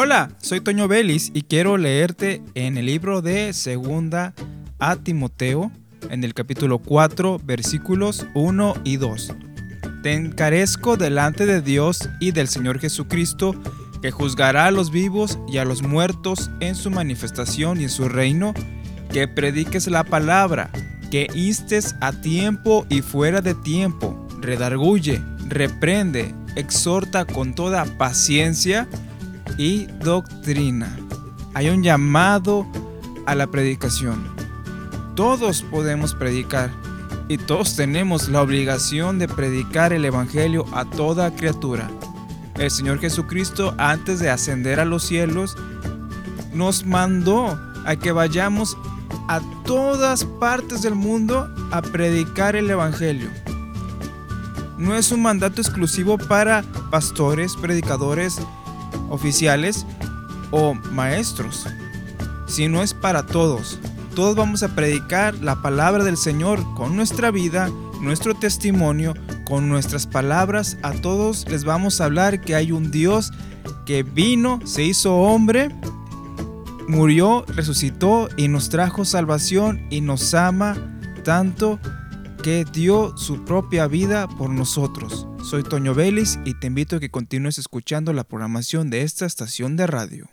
Hola, soy Toño Vélez y quiero leerte en el libro de Segunda a Timoteo, en el capítulo 4, versículos 1 y 2. Te encarezco delante de Dios y del Señor Jesucristo, que juzgará a los vivos y a los muertos en su manifestación y en su reino, que prediques la palabra, que instes a tiempo y fuera de tiempo, redarguye, reprende, exhorta con toda paciencia y doctrina. Hay un llamado a la predicación. Todos podemos predicar y todos tenemos la obligación de predicar el Evangelio a toda criatura. El Señor Jesucristo, antes de ascender a los cielos, nos mandó a que vayamos a todas partes del mundo a predicar el Evangelio. No es un mandato exclusivo para pastores, predicadores, oficiales o maestros, sino es para todos. Todos vamos a predicar la palabra del Señor con nuestra vida, nuestro testimonio, con nuestras palabras. A todos les vamos a hablar que hay un Dios que vino, se hizo hombre, murió, resucitó y nos trajo salvación y nos ama tanto que dio su propia vida por nosotros. Soy Toño Vélez y te invito a que continúes escuchando la programación de esta estación de radio.